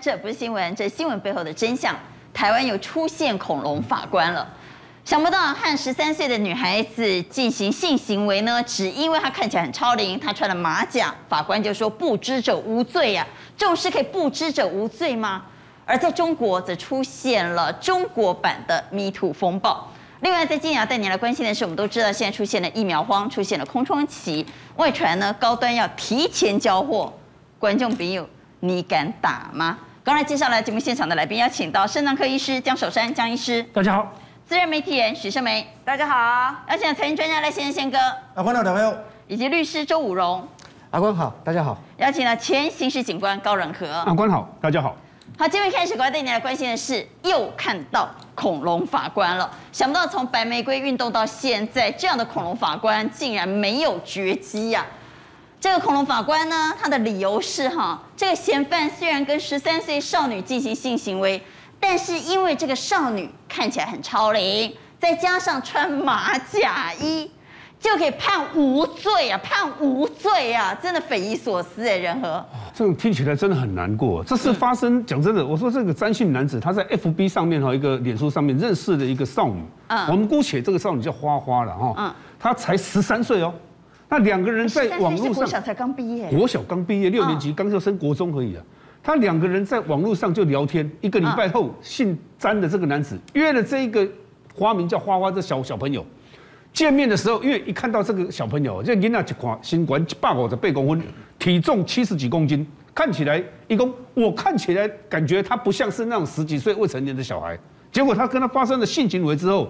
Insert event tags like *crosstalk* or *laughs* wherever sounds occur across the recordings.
这不是新闻，这新闻背后的真相。台湾又出现恐龙法官了，想不到和十三岁的女孩子进行性行为呢，只因为她看起来很超龄，她穿了马甲，法官就说不知者无罪呀、啊。这种事可以不知者无罪吗？而在中国则出现了中国版的米土风暴。另外，在今天要带你来关心的是，我们都知道现在出现了疫苗荒，出现了空窗期，外传呢高端要提前交货，观众朋友，你敢打吗？刚才介绍了节目现场的来宾，邀请到肾脏科医师江守山江医师，大家好；自然媒体人许胜梅，大家好；邀请财经专家赖先生宪哥，阿关好，大朋友，以及律师周武荣，阿关好，大家好；邀请了前刑事警官高仁和，阿关好，大家好。好，今天开始，我要带你来关心的是，又看到恐龙法官了。想不到从白玫瑰运动到现在，这样的恐龙法官竟然没有绝迹呀、啊。这个恐龙法官呢，他的理由是哈，这个嫌犯虽然跟十三岁少女进行性行为，但是因为这个少女看起来很超龄，再加上穿马甲衣，就可以判无罪啊，判无罪啊，真的匪夷所思哎，仁和。这种听起来真的很难过。这是发生，讲真的，我说这个詹姓男子他在 FB 上面哈，一个脸书上面认识了一个少女，嗯，我们姑且这个少女叫花花了哈，嗯，她才十三岁哦。那两个人在网络上，国小才刚毕业，国小刚毕业，六年级刚就升国中而已啊。他两个人在网络上就聊天，一个礼拜后，姓詹的这个男子约了这一个花名叫花花的小小朋友见面的时候，因为一看到这个小朋友，这囡仔一看，身高一百五十八公分，体重七十几公斤，看起来一共我看起来感觉他不像是那种十几岁未成年的小孩。结果他跟他发生了性行为之后。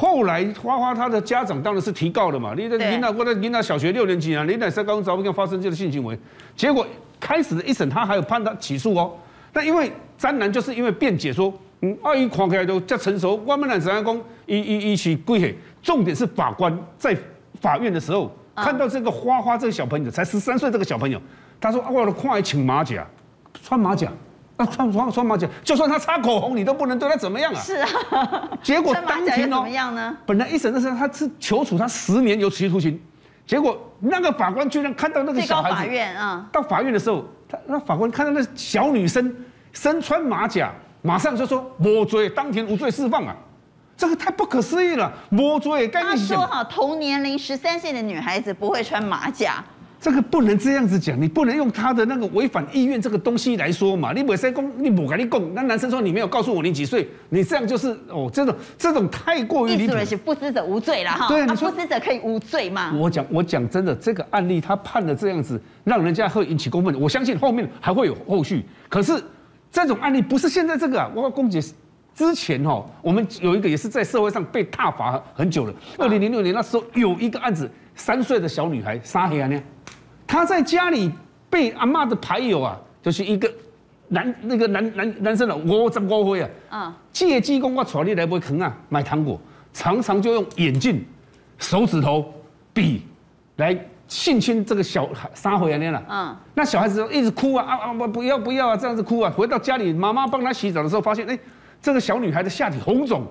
后来花花他的家长当然是提告了嘛，你的领导或者领导小学六年级啊，领导在高中早不跟发生这个性行为，结果开始的一审他还有判他起诉哦，那因为詹男就是因为辩解说，嗯，阿姨看起来都较成熟，我们来怎样讲，一一一起跪下，重点是法官在法院的时候看到这个花花这个小朋友才十三岁这个小朋友，他说啊，我的看来请马甲，穿马甲。啊，穿穿穿马甲，就算他擦口红，你都不能对他怎么样啊？是啊，结果当天哦，怎么样呢？本来一审的时候他是求处他十年有期徒刑，结果那个法官居然看到那个小孩子，啊，到法院的时候，他那法官看到那小女生身穿马甲，马上就说无罪，当庭无罪释放啊，这个太不可思议了，无罪。他说哈，同年龄十三岁的女孩子不会穿马甲。这个不能这样子讲，你不能用他的那个违反意愿这个东西来说嘛。你不是讲，你不跟你供，那男生说你没有告诉我你几岁，你这样就是哦，这种这种太过于离谱。是不知者无罪了哈。对，你说不知者可以无罪吗？我讲我讲真的，这个案例他判了这样子，让人家会引起公愤。我相信后面还会有后续。可是这种案例不是现在这个啊，我要公解之前哈，我们有一个也是在社会上被挞伐很久了。二零零六年那时候有一个案子，三岁的小女孩杀黑啊呢。他在家里被阿妈的牌友啊，就是一个男那个男男男生了，五十五岁啊，嗯，借机公我带你来买糖啊，买糖果，常常就用眼镜、手指头、笔来性侵这个小孩，三回来了，嗯，那小孩子一直哭啊啊啊，不要不要啊，这样子哭啊，回到家里，妈妈帮他洗澡的时候，发现哎，这个小女孩的下体红肿，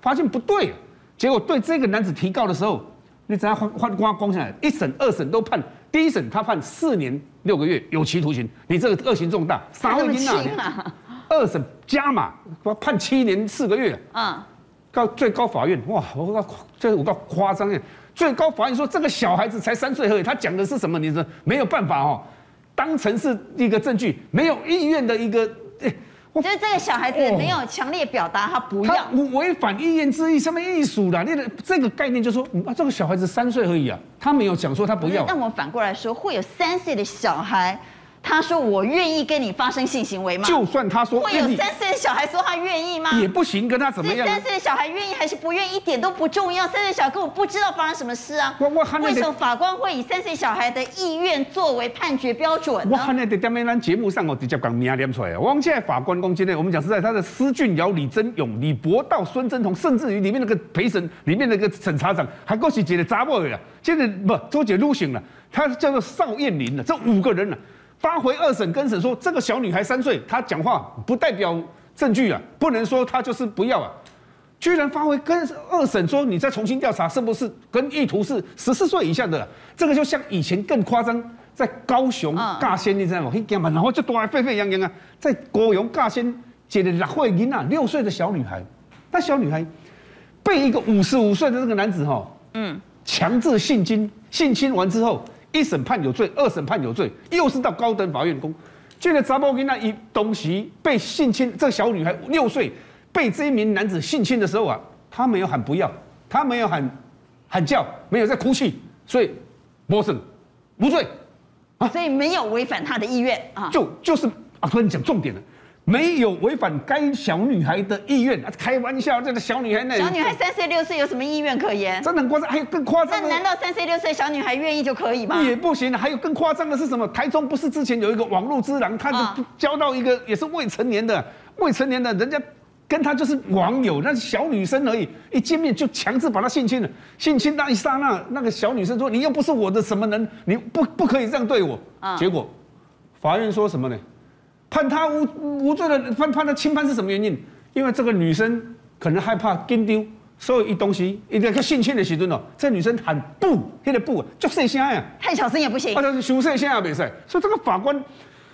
发现不对，结果对这个男子提告的时候，你只要换换光光下来，一审二审都判。第一审他判四年六个月有期徒刑，你这个恶行重大，杀害金啊！二审加码，判七年四个月。嗯，到最高法院，哇，我告这我告夸张耶！最高法院说这个小孩子才三岁而已，他讲的是什么？你说没有办法哦，当成是一个证据，没有意愿的一个。就是这个小孩子没有强烈表达他不要，他违反意愿之意，什么艺术啦？你的这个概念就是说，啊，这个小孩子三岁而已啊，他没有讲说他不要。那我们反过来说，会有三岁的小孩。他说：“我愿意跟你发生性行为吗？”就算他说，会有三岁的小孩说他愿意吗？也不行，跟他怎么样？三岁的小孩愿意还是不愿意，一点都不重要。三岁小孩根本不知道发生什么事啊！我我为什么法官会以三岁小孩的意愿作为判决标准呢？我看那在下面咱节目上我直接讲名念出来。我们现在法官公今天我们讲是在，他的施俊尧、李真勇、李博道、孙真彤，甚至于里面那个陪审里面那个审查长，还够是觉得查某的了。现在不周姐入刑了，他叫做邵燕玲了，这五个人了。发回二审跟审说，这个小女孩三岁，她讲话不代表证据啊，不能说她就是不要啊。居然发回跟二审说，你再重新调查是不是跟意图是十四岁以下的？这个就像以前更夸张，在高雄尬仙，你知道吗？然后就多来沸沸扬扬啊，在高雄尬仙，接了六岁囡啊，六岁的小女孩，那小女孩被一个五十五岁的这个男子哈，嗯，强制性侵，性侵完之后，一审判有罪，二审判有罪，又是到高等法院公，就在查某囡仔一东西被性侵，这个小女孩六岁被这一名男子性侵的时候啊，她没有喊不要，她没有喊喊叫，没有在哭泣。所以，无审无罪，啊，所以没有违反他的意愿啊，就就是啊，突然讲重点了，没有违反该小女孩的意愿啊，开玩笑，这个小女孩那小女孩三岁六岁有什么意愿可言？真的很夸张，还有更夸张。那难道三岁六岁小女孩愿意就可以吗？也不行，还有更夸张的是什么？台中不是之前有一个网络之狼，他就交到一个也是未成年的，未成年的人家。跟他就是网友，那是小女生而已，一见面就强制把她性侵了。性侵那一刹那，那个小女生说：“你又不是我的什么人，你不不可以这样对我。”结果法院说什么呢？判他无无罪的，判判他轻判是什么原因？因为这个女生可能害怕跟丢，所有一东西一个性侵的时阵哦，这女生喊不，那个不就细声呀，太小声也不行，或者是熊细声也没事。所以这个法官。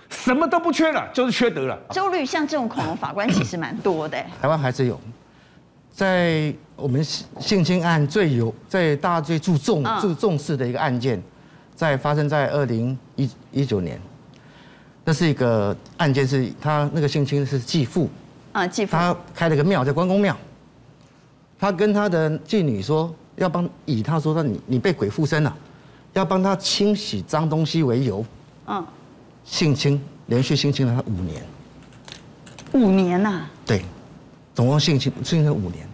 什么都不缺了，就是缺德了。周律，像这种恐龙法官其实蛮多的。台湾还是有，在我们性侵案最有，在大家最注重、最重视的一个案件，在发生在二零一一九年，那是一个案件，是他那个性侵是继父。啊，继父，他开了个庙叫关公庙，他跟他的妓女说要帮以他说他你你被鬼附身了，要帮他清洗脏东西为由，嗯。性侵，连续性侵了他五年，五年呐？对，总共性侵性侵了五年，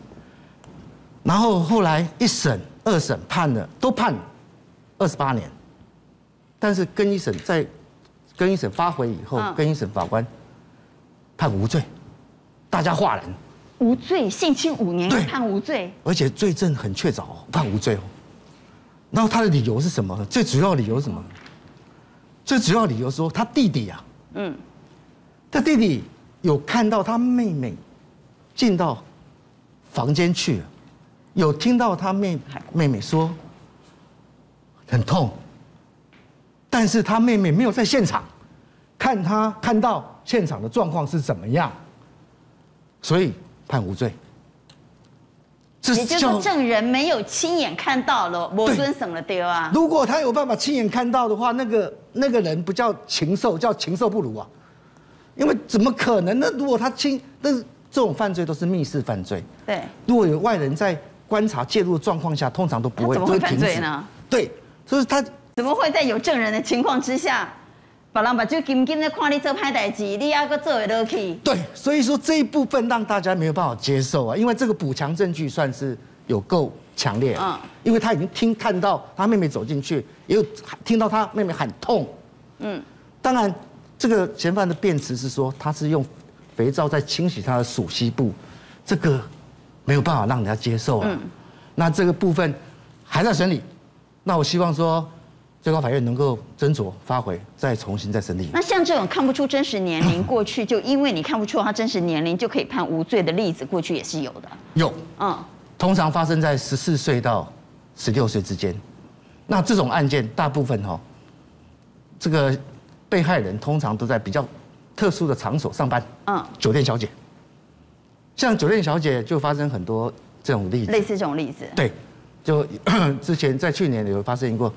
然后后来一审、二审判了，都判二十八年，但是跟一审在更一审发回以后，更一审法官判无罪，大家哗然。无罪，性侵五年判无罪，而且罪证很确凿，判无罪哦。然后他的理由是什么？最主要理由是什么？最主要理由说，他弟弟啊，嗯，他弟弟有看到他妹妹进到房间去，有听到他妹妹妹说很痛，但是他妹妹没有在现场，看他看到现场的状况是怎么样，所以判无罪。也就是证人没有亲眼看到了，我尊省了丢啊！如果他有办法亲眼看到的话，那个那个人不叫禽兽，叫禽兽不如啊！因为怎么可能呢？如果他亲，但是这种犯罪都是密室犯罪。对，如果有外人在观察介入的状况下，通常都不会，怎么会犯罪呢？对，所以他怎么会在有证人的情况之下？把人把就紧紧的看你做歹代志，你还阁做会落去？对，所以说这一部分让大家没有办法接受啊，因为这个补强证据算是有够强烈。嗯，因为他已经听看到他妹妹走进去，也有听到他妹妹喊痛。嗯，当然，这个嫌犯的辩词是说他是用肥皂在清洗他的鼠蹊部，这个没有办法让人家接受啊。嗯，那这个部分还在审理，那我希望说。最高法院能够斟酌发回，再重新再审理。那像这种看不出真实年龄，过去就因为你看不出他真实年龄就可以判无罪的例子，过去也是有的。有，嗯，通常发生在十四岁到十六岁之间。那这种案件大部分哈，这个被害人通常都在比较特殊的场所上班，嗯，酒店小姐。像酒店小姐就发生很多这种例子，类似这种例子。对，就 *coughs* 之前在去年有发生过。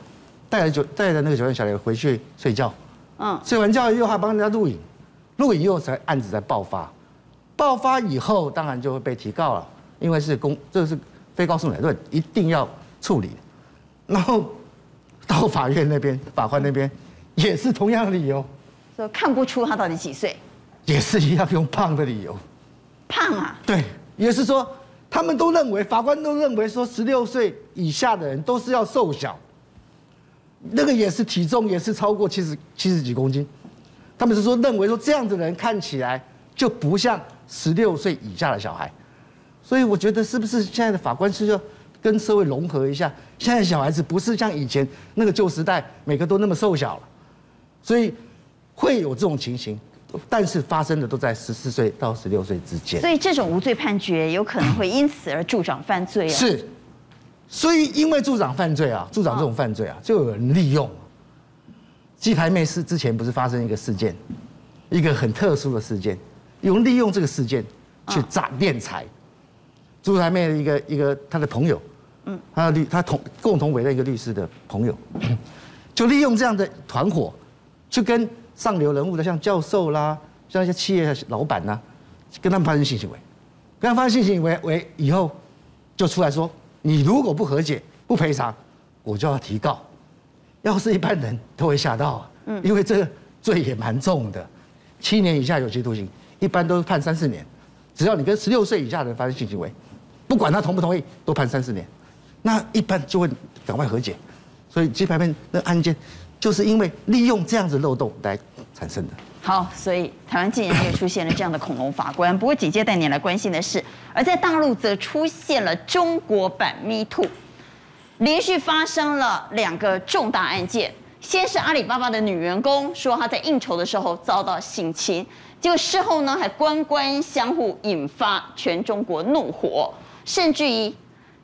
带着酒带着那个酒店小姐回去睡觉，嗯，睡完觉以后还帮人家录影，录影以后才案子才爆发，爆发以后当然就会被提告了，因为是公这是非告诉乃论，一定要处理。然后到法院那边，法官那边也是同样的理由，说看不出他到底几岁，也是一样用胖的理由，胖啊，对，也是说他们都认为法官都认为说十六岁以下的人都是要瘦小。那个也是体重也是超过七十七十几公斤，他们是说认为说这样子的人看起来就不像十六岁以下的小孩，所以我觉得是不是现在的法官是要跟社会融合一下？现在小孩子不是像以前那个旧时代每个都那么瘦小了，所以会有这种情形，但是发生的都在十四岁到十六岁之间。所以这种无罪判决有可能会因此而助长犯罪啊？是。所以，因为助长犯罪啊，助长这种犯罪啊，就有人利用，鸡排妹是之前不是发生一个事件，一个很特殊的事件，用利用这个事件去诈敛财。鸡排妹的一个一个他的朋友，嗯，他的律他同共同委任一个律师的朋友，*coughs* 就利用这样的团伙，去跟上流人物的像教授啦，像一些企业的老板呐，跟他们发生性行为，跟他发生性行为为以后，就出来说，你如果不和解不赔偿，我就要提告。要是一般人都会吓到，嗯，因为这个罪也蛮重的，七年以下有期徒刑，一般都是判三四年。只要你跟十六岁以下的人发生性行为，不管他同不同意，都判三四年。那一般就会赶快和解。所以鸡排妹那案件，就是因为利用这样子漏洞来产生的。好，所以台湾竟然又出现了这样的恐龙法官。不过紧接带你来关心的是，而在大陆则出现了中国版 Me Too。连续发生了两个重大案件，先是阿里巴巴的女员工说她在应酬的时候遭到性侵，结果事后呢还官官相护，引发全中国怒火，甚至于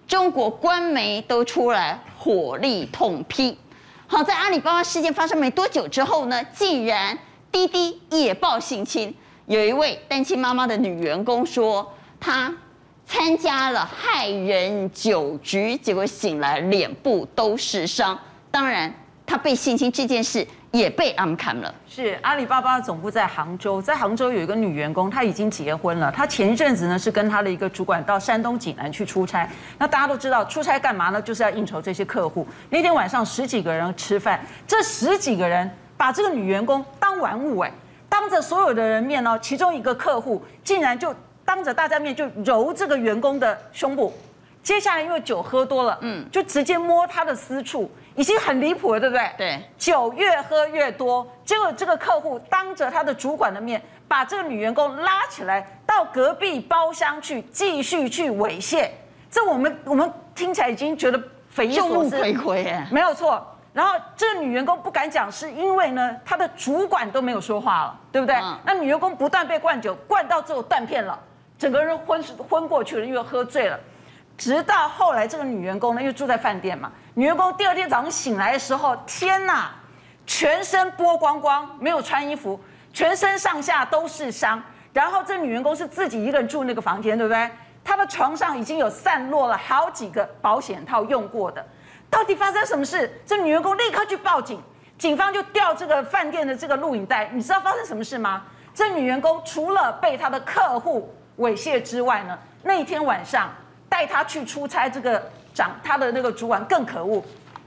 中国官媒都出来火力痛批。好，在阿里巴巴事件发生没多久之后呢，竟然滴滴也报性侵，有一位单亲妈妈的女员工说她。参加了害人酒局，结果醒来脸部都是伤。当然，她被性侵这件事也被暗砍了。是阿里巴巴总部在杭州，在杭州有一个女员工，她已经结婚了。她前一阵子呢是跟她的一个主管到山东济南去出差。那大家都知道，出差干嘛呢？就是要应酬这些客户。那天晚上十几个人吃饭，这十几个人把这个女员工当玩物哎，当着所有的人面哦，其中一个客户竟然就。当着大家面就揉这个员工的胸部，接下来因为酒喝多了，嗯，就直接摸他的私处，已经很离谱了，对不对？对，酒越喝越多，结果这个客户当着他的主管的面，把这个女员工拉起来到隔壁包厢去继续去猥亵，这我们我们听起来已经觉得匪夷所思，没有错。然后这个女员工不敢讲，是因为呢，她的主管都没有说话了，对不对？嗯、那女员工不断被灌酒，灌到最后断片了。整个人昏昏过去了，因为喝醉了。直到后来，这个女员工呢，又住在饭店嘛。女员工第二天早上醒来的时候，天哪，全身剥光光，没有穿衣服，全身上下都是伤。然后这女员工是自己一个人住那个房间，对不对？她的床上已经有散落了好几个保险套用过的。到底发生什么事？这女员工立刻去报警，警方就调这个饭店的这个录影带。你知道发生什么事吗？这女员工除了被她的客户猥亵之外呢，那一天晚上带她去出差，这个长他的那个主管更可恶，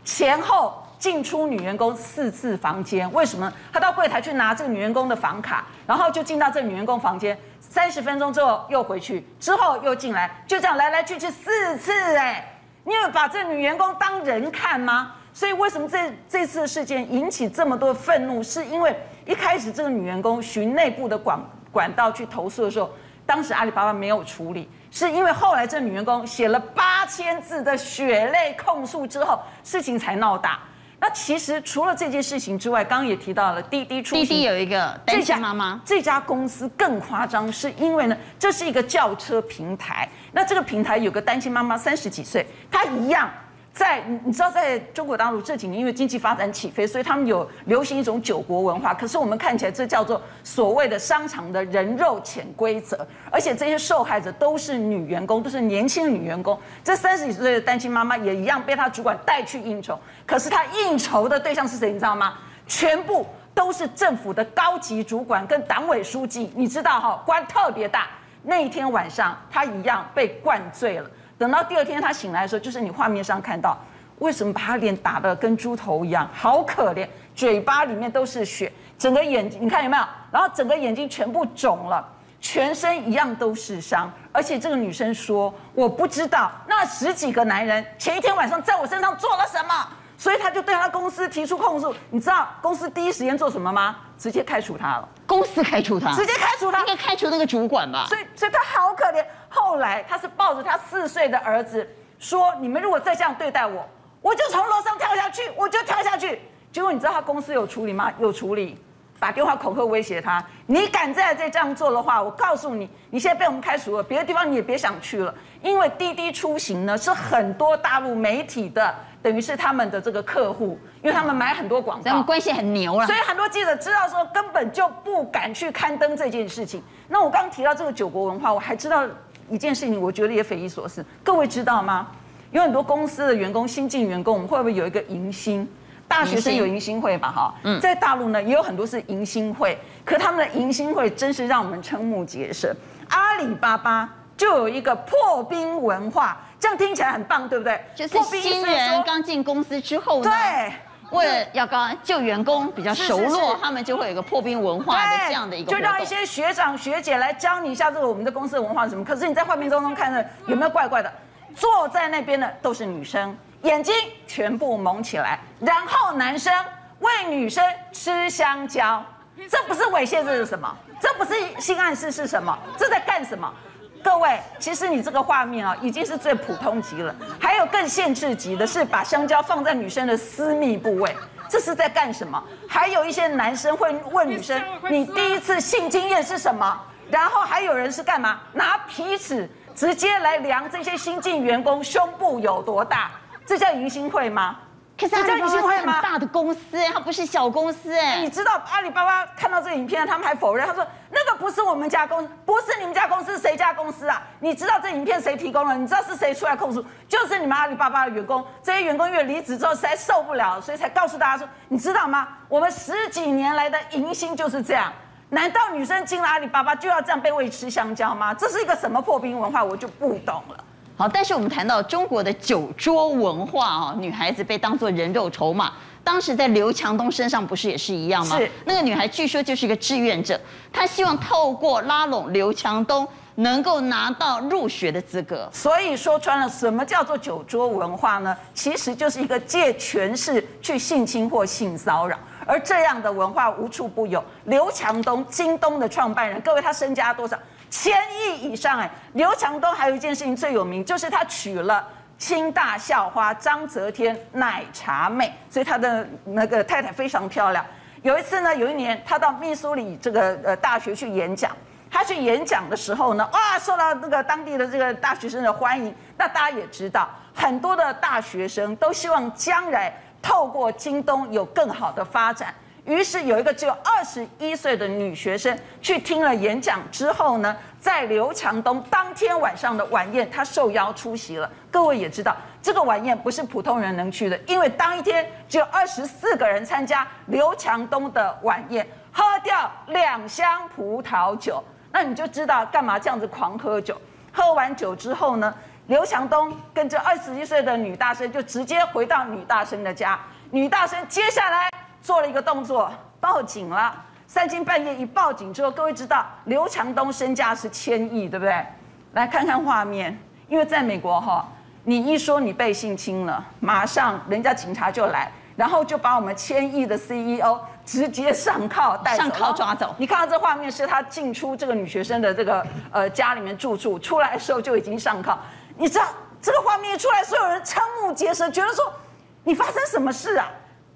前后进出女员工四次房间。为什么？他到柜台去拿这个女员工的房卡，然后就进到这女员工房间，三十分钟之后又回去，之后又进来，就这样来来去去四次。哎，你有把这女员工当人看吗？所以为什么这这次事件引起这么多愤怒？是因为一开始这个女员工寻内部的管管道去投诉的时候。当时阿里巴巴没有处理，是因为后来这女员工写了八千字的血泪控诉之后，事情才闹大。那其实除了这件事情之外，刚刚也提到了滴滴出，滴滴有一个单亲妈妈，这家公司更夸张，是因为呢，这是一个轿车平台，那这个平台有个单亲妈妈三十几岁，她一样。在你你知道，在中国大陆这几年，因为经济发展起飞，所以他们有流行一种酒国文化。可是我们看起来，这叫做所谓的商场的人肉潜规则，而且这些受害者都是女员工，都是年轻的女员工。这三十几岁的单亲妈妈也一样被她主管带去应酬，可是她应酬的对象是谁？你知道吗？全部都是政府的高级主管跟党委书记，你知道哈，官特别大。那一天晚上，她一样被灌醉了。等到第二天他醒来的时候，就是你画面上看到，为什么把他脸打得跟猪头一样，好可怜，嘴巴里面都是血，整个眼睛你看有没有？然后整个眼睛全部肿了，全身一样都是伤，而且这个女生说，我不知道那十几个男人前一天晚上在我身上做了什么。所以他就对他公司提出控诉，你知道公司第一时间做什么吗？直接开除他了。公司开除他，直接开除他，应该开除那个主管吧？所以，所以他好可怜。后来他是抱着他四岁的儿子说：“你们如果再这样对待我，我就从楼上跳下去，我就跳下去。”结果你知道他公司有处理吗？有处理，打电话恐吓威胁他，你敢再再这样做的话，我告诉你，你现在被我们开除了，别的地方你也别想去了。因为滴滴出行呢，是很多大陆媒体的，等于是他们的这个客户，因为他们买很多广告，他们关系很牛了。所以很多记者知道说，根本就不敢去刊登这件事情。那我刚刚提到这个九国文化，我还知道一件事情，我觉得也匪夷所思。各位知道吗？有很多公司的员工，新进员工，我们会不会有一个迎新？大学生有迎新会吧？哈，嗯，在大陆呢也有很多是迎新会，可他们的迎新会真是让我们瞠目结舌。阿里巴巴就有一个破冰文化，这样听起来很棒，对不对？就是新人刚进公司之后呢，对，为了要刚旧员工比较熟络，他们就会有一个破冰文化的这样的一个，就让一些学长学姐来教你一下这个我们的公司的文化是什么。可是你在画面当中看着有没有怪怪的？坐在那边的都是女生。眼睛全部蒙起来，然后男生喂女生吃香蕉，这不是猥亵，这是什么？这不是性暗示是什么？这在干什么？各位，其实你这个画面啊，已经是最普通级了。还有更限制级的是把香蕉放在女生的私密部位，这是在干什么？还有一些男生会问女生：“你第一次性经验是什么？”然后还有人是干嘛？拿皮尺直接来量这些新进员工胸部有多大。这叫迎新会吗？可是这叫迎新会吗？大的公司，它不是小公司哎。你知道阿里巴巴看到这个影片，他们还否认，他说那个不是我们家公司，不是你们家公司，谁家公司啊？你知道这影片谁提供了？你知道是谁出来控诉？就是你们阿里巴巴的员工。这些员工因为离职之后实在受不了，所以才告诉大家说，你知道吗？我们十几年来的迎新就是这样。难道女生进了阿里巴巴就要这样被喂吃香蕉吗？这是一个什么破冰文化？我就不懂了。好，但是我们谈到中国的酒桌文化啊，女孩子被当作人肉筹码。当时在刘强东身上不是也是一样吗？是那个女孩据说就是一个志愿者，她希望透过拉拢刘强东，能够拿到入学的资格。所以说穿了，什么叫做酒桌文化呢？其实就是一个借权势去性侵或性骚扰，而这样的文化无处不有。刘强东，京东的创办人，各位他身家多少？千亿以上哎，刘强东还有一件事情最有名，就是他娶了清大校花张泽天奶茶妹，所以他的那个太太非常漂亮。有一次呢，有一年他到密苏里这个呃大学去演讲，他去演讲的时候呢，哇，受到那个当地的这个大学生的欢迎。那大家也知道，很多的大学生都希望将来透过京东有更好的发展。于是有一个只有二十一岁的女学生去听了演讲之后呢，在刘强东当天晚上的晚宴，她受邀出席了。各位也知道，这个晚宴不是普通人能去的，因为当一天只有二十四个人参加刘强东的晚宴，喝掉两箱葡萄酒，那你就知道干嘛这样子狂喝酒。喝完酒之后呢，刘强东跟这二十一岁的女大生就直接回到女大生的家，女大生接下来。做了一个动作，报警了。三更半夜一报警之后，各位知道刘强东身价是千亿，对不对？来看看画面，因为在美国哈，你一说你被性侵了，马上人家警察就来，然后就把我们千亿的 CEO 直接上铐带走，上铐抓走。你看到这画面是他进出这个女学生的这个呃家里面住处，出来的时候就已经上铐。你知道这个画面一出来，所有人瞠目结舌，觉得说你发生什么事啊？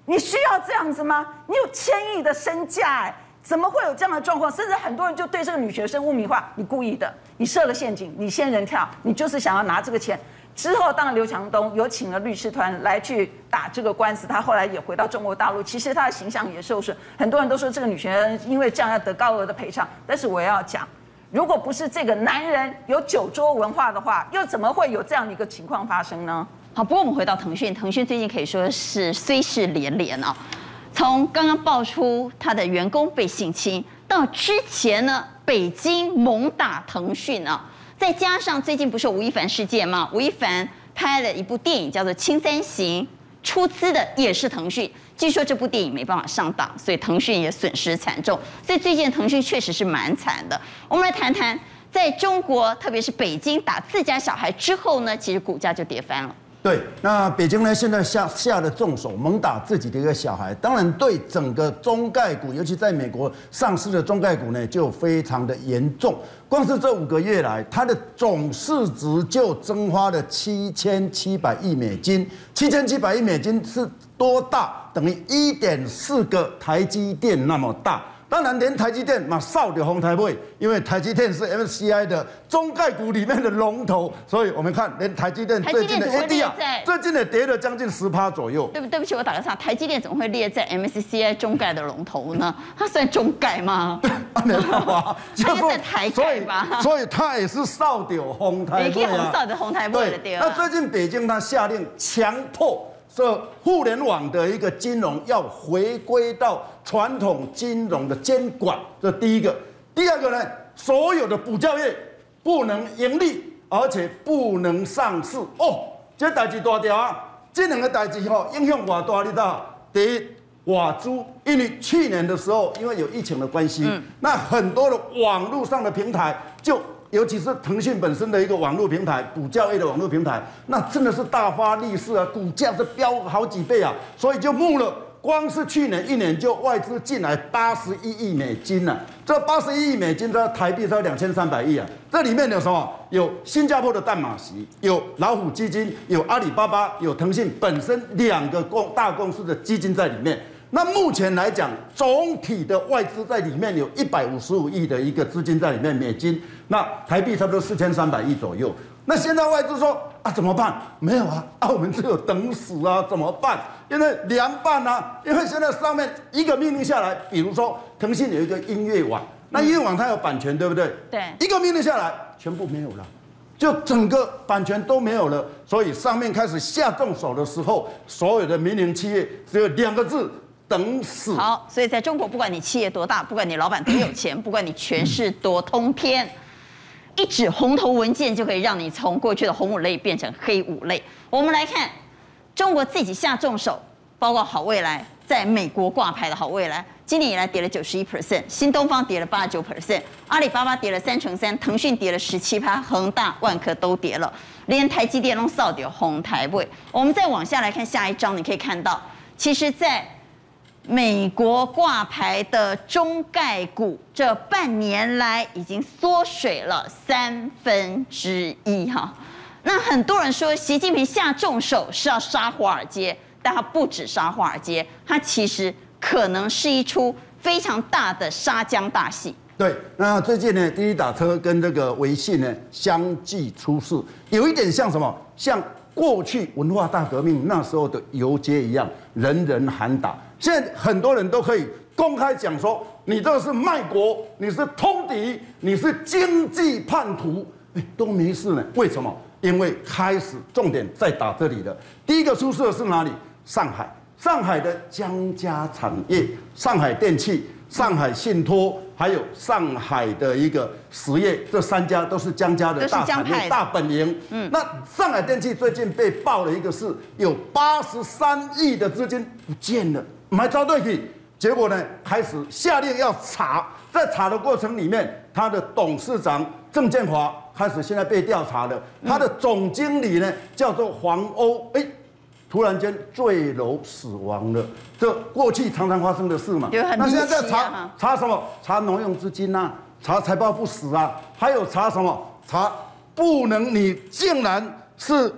你需要这样子吗？你有千亿的身价，哎，怎么会有这样的状况？甚至很多人就对这个女学生污名化，你故意的，你设了陷阱，你仙人跳，你就是想要拿这个钱。之后，当然刘强东有请了律师团来去打这个官司，他后来也回到中国大陆，其实他的形象也受损。很多人都说这个女学生因为这样要得高额的赔偿，但是我要讲，如果不是这个男人有酒桌文化的话，又怎么会有这样的一个情况发生呢？好，不过我们回到腾讯，腾讯最近可以说是衰事连连啊。从刚刚爆出他的员工被性侵，到之前呢，北京猛打腾讯啊，再加上最近不是吴亦凡事件吗？吴亦凡拍了一部电影叫做《青三行》，出资的也是腾讯。据说这部电影没办法上档，所以腾讯也损失惨重。所以最近腾讯确实是蛮惨的。我们来谈谈，在中国，特别是北京打自家小孩之后呢，其实股价就跌翻了。对，那北京呢，现在下下了重手，猛打自己的一个小孩，当然对整个中概股，尤其在美国上市的中概股呢，就非常的严重。光是这五个月来，它的总市值就蒸发了七千七百亿美金，七千七百亿美金是多大？等于一点四个台积电那么大。当然，连台积电嘛少掉红台位，因为台积电是 MSCI 的中概股里面的龙头，所以我们看连台积电最近的 ADR 最近的跌了将近十趴左右。对不对不起，我打个岔，台积电怎么会列在 MSCI 中概的龙头呢？*laughs* 它算中概吗？*laughs* 没办法，*laughs* 就是在台概吧。所以它也是少掉红台位啊。扫的红台位的对。那最近北京它下令强迫。这互联网的一个金融要回归到传统金融的监管，这第一个。第二个呢，所有的补教业不能盈利，而且不能上市。哦，这代志大条啊！这两个代志吼，影响我大，你知道？第一，瓦租，因为去年的时候，因为有疫情的关系，嗯、那很多的网络上的平台就。尤其是腾讯本身的一个网络平台，补教业的网络平台，那真的是大发利市啊，股价是飙好几倍啊，所以就募了，光是去年一年就外资进来八十一亿美金呢、啊，这八十一亿美金在台币才两千三百亿啊，这里面有什么？有新加坡的淡马锡，有老虎基金，有阿里巴巴，有腾讯本身两个公大公司的基金在里面。那目前来讲，总体的外资在里面有一百五十五亿的一个资金在里面，美金，那台币差不多四千三百亿左右。那现在外资说啊，怎么办？没有啊，啊，我们只有等死啊，怎么办？因为凉拌啊，因为现在上面一个命令下来，比如说腾讯有一个音乐网，那音乐网它有版权，对不对？对。一个命令下来，全部没有了，就整个版权都没有了，所以上面开始下重手的时候，所有的民营企业只有两个字。等死。好，所以在中国，不管你企业多大，不管你老板多有钱，不管你权势多通天，一纸红头文件就可以让你从过去的红五类变成黑五类。我们来看中国自己下重手，包括好未来在美国挂牌的好未来，今年以来跌了九十一 percent，新东方跌了八十九 percent，阿里巴巴跌了三成三，腾讯跌了十七趴，恒大、万科都跌了，连台积电都扫掉红台位。我们再往下来看下一张，你可以看到，其实，在美国挂牌的中概股，这半年来已经缩水了三分之一哈。那很多人说，习近平下重手是要杀华尔街，但他不止杀华尔街，他其实可能是一出非常大的杀僵大戏。对，那最近呢，滴滴打车跟这个微信呢相继出事，有一点像什么？像过去文化大革命那时候的游街一样，人人喊打。现在很多人都可以公开讲说，你这个是卖国，你是通敌，你是经济叛徒，哎，都没事呢。为什么？因为开始重点在打这里的。第一个出事的是哪里？上海，上海的江家产业，上海电器、上海信托，还有上海的一个实业，这三家都是江家的大产业、大本营。嗯，那上海电器最近被爆了一个事，有八十三亿的资金不见了。买招对去，结果呢，开始下令要查，在查的过程里面，他的董事长郑建华开始现在被调查了，他的总经理呢叫做黄欧，哎，突然间坠楼死亡了，这过去常常发生的事嘛。那现在在查查什么？查挪用资金啊，查财报不实啊，还有查什么？查不能，你竟然是。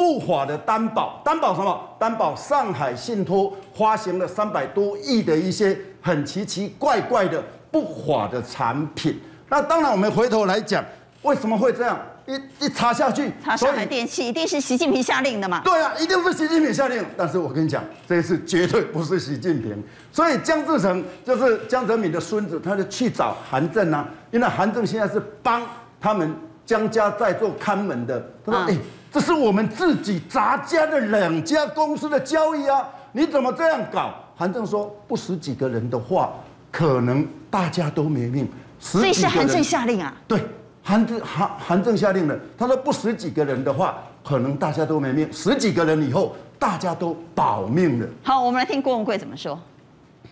不法的担保，担保什么？担保上海信托发行了三百多亿的一些很奇奇怪怪的不法的产品。那当然，我们回头来讲，为什么会这样？一一查下去，查上海电器一定是习近平下令的嘛？对啊，一定是习近平下令。但是我跟你讲，这一次绝对不是习近平。所以江志成就是江泽民的孙子，他就去找韩正啊，因为韩正现在是帮他们江家在做看门的。他说：“哎、嗯。”这是我们自己杂家的两家公司的交易啊！你怎么这样搞？韩正说，不死几个人的话，可能大家都没命。所以是韩正下令啊？对，韩正韩韩正下令了。他说不死几个人的话，可能大家都没命；十几个人以后，大家都保命了。好，我们来听郭文贵怎么说。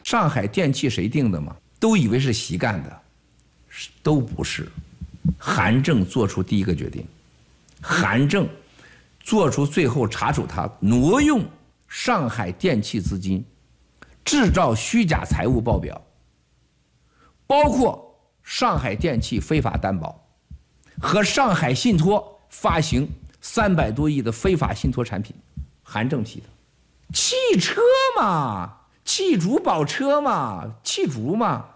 上海电器谁定的嘛？都以为是习干的，都不是。韩正做出第一个决定，韩正。做出最后查处他挪用上海电气资金，制造虚假财务报表，包括上海电气非法担保，和上海信托发行三百多亿的非法信托产品，韩正提的，汽车嘛，汽主保车嘛，汽主嘛，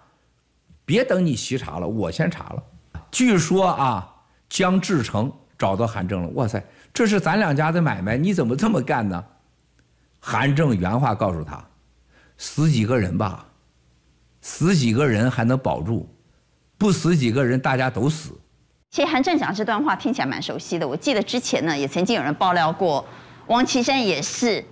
别等你习查了，我先查了。据说啊，江志成找到韩正了，哇塞，这是咱两家的买卖，你怎么这么干呢？韩正原话告诉他：死几个人吧，死几个人还能保住，不死几个人大家都死。其实韩正讲这段话听起来蛮熟悉的，我记得之前呢也曾经有人爆料过，王岐山也是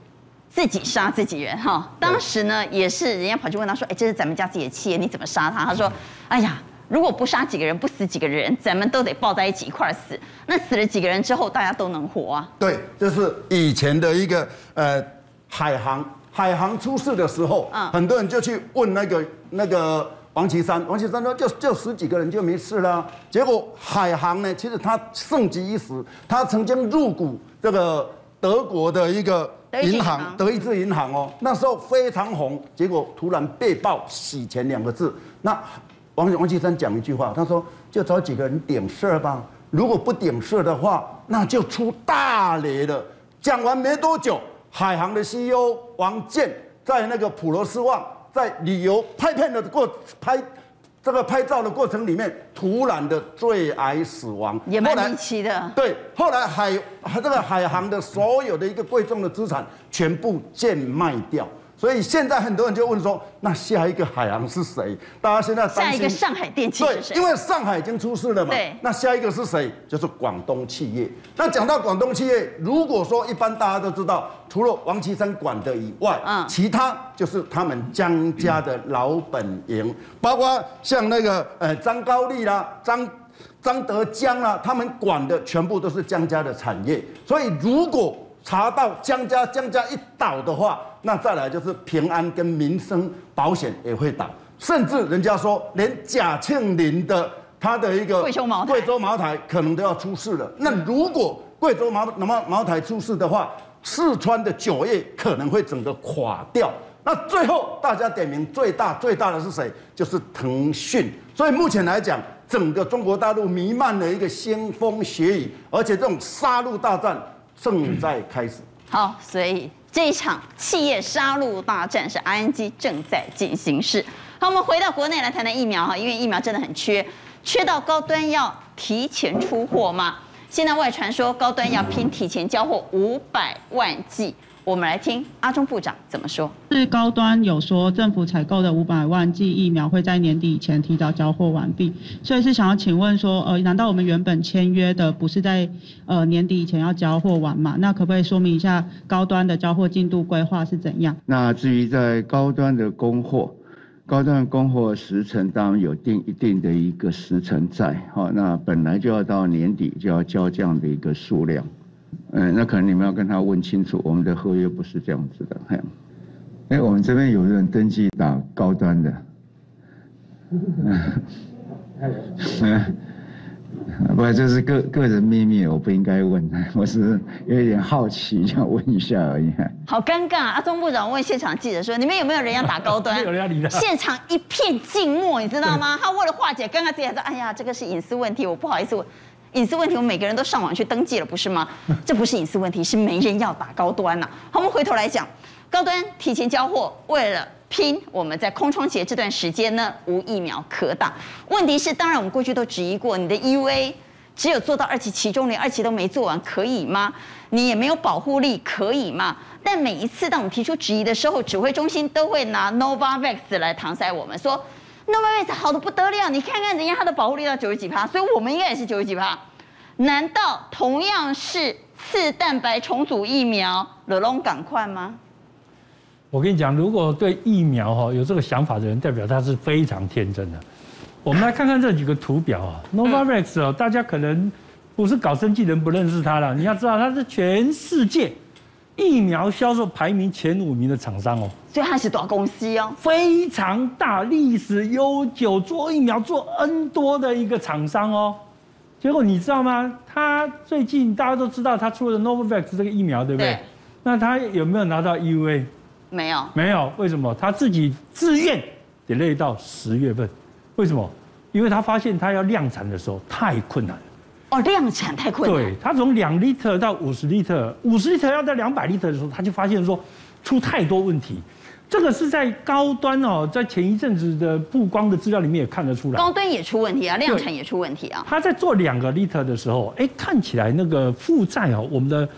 自己杀自己人哈。当时呢也是人家跑去问他说：“哎，这是咱们家自己的企业，你怎么杀他？”他说：“哎呀。”如果不杀几个人，不死几个人，咱们都得抱在一起一块儿死。那死了几个人之后，大家都能活啊？对，这是以前的一个呃海航，海航出事的时候，嗯，很多人就去问那个那个王岐山，王岐山说就就十几个人就没事了。结果海航呢，其实他盛极一时，他曾经入股这个德国的一个银行，德意志银行哦，那时候非常红，结果突然被曝洗钱两个字，那。王王岐山讲一句话，他说：“就找几个人顶事吧，如果不顶事的话，那就出大雷了。”讲完没多久，海航的 CEO 王健在那个普罗斯旺在旅游拍片的过拍这个拍照的过程里面，突然的坠崖死亡，也蛮离奇的。对，后来海这个海航的所有的一个贵重的资产全部贱卖掉。所以现在很多人就问说，那下一个海洋是谁？大家现在下一个上海电气是谁？对，因为上海已经出事了嘛。对。那下一个是谁？就是广东企业。那讲到广东企业，如果说一般大家都知道，除了王岐山管的以外，嗯，其他就是他们江家的老本营，包括像那个呃张高丽啦、张张德江啦，他们管的全部都是江家的产业。所以如果查到江家，江家一倒的话，那再来就是平安跟民生保险也会倒，甚至人家说连贾庆林的他的一个贵州茅台，贵州茅台可能都要出事了。那如果贵州茅茅茅台出事的话，四川的酒业可能会整个垮掉。那最后大家点名最大最大的是谁？就是腾讯。所以目前来讲，整个中国大陆弥漫了一个腥风血雨，而且这种杀戮大战。正在开始。好，所以这一场企业杀戮大战是 ING 正在进行式。好，我们回到国内来谈谈疫苗哈，因为疫苗真的很缺，缺到高端要提前出货吗？现在外传说高端要拼提前交货五百万剂。我们来听阿中部长怎么说。是高端有说政府采购的五百万剂疫苗会在年底以前提早交货完毕，所以是想要请问说，呃，难道我们原本签约的不是在呃年底以前要交货完吗？那可不可以说明一下高端的交货进度规划是怎样？那至于在高端的供货，高端的供货时程当然有定一定的一个时程在，好，那本来就要到年底就要交这样的一个数量。嗯，那可能你们要跟他问清楚，我们的合约不是这样子的。哎，哎，我们这边有人登记打高端的，嗯，*laughs* 不，这是个个人秘密，我不应该问，我是有一点好奇，想问一下而已。好尴尬，啊！钟部长问现场记者说：“你们有没有人要打高端？” *laughs* 有人要理他。现场一片静默，你知道吗？*laughs* 他为了化解尴尬，自己还说：“哎呀，这个是隐私问题，我不好意思问。”隐私问题，我们每个人都上网去登记了，不是吗？*laughs* 这不是隐私问题，是没人要打高端呐、啊。好，我们回头来讲，高端提前交货，为了拼我们在空窗期这段时间呢，无疫苗可打。问题是，当然我们过去都质疑过，你的 EUA 只有做到二期其中，连二期都没做完，可以吗？你也没有保护力，可以吗？但每一次当我们提出质疑的时候，指挥中心都会拿 Novavax 来搪塞我们说。Novavax 好的不得了，你看看人家它的保护力到九十几趴，所以我们应该也是九十几趴。难道同样是次蛋白重组疫苗，勒拢赶快吗？我跟你讲，如果对疫苗哈有这个想法的人，代表他是非常天真的。我们来看看这几个图表啊，Novavax 哦，大家可能不是搞生技人不认识它了。你要知道，它是全世界疫苗销售排名前五名的厂商哦。所以它是大公司哦，非常大，历史悠久，做疫苗做 N 多的一个厂商哦。结果你知道吗？他最近大家都知道他出了 Novavax 这个疫苗，对不对？对。那他有没有拿到 EUA？没有。没有，为什么？他自己自愿 delay 到十月份，为什么？因为他发现他要量产的时候太困难了。哦，量产太困难。对，他从两 liter 到五十 liter，五十 liter 要到两百 liter 的时候，他就发现说出太多问题。这个是在高端哦，在前一阵子的曝光的资料里面也看得出来，高端也出问题啊，量产也出问题啊。他在做两个 liter 的时候，哎，看起来那个负债哦，我们的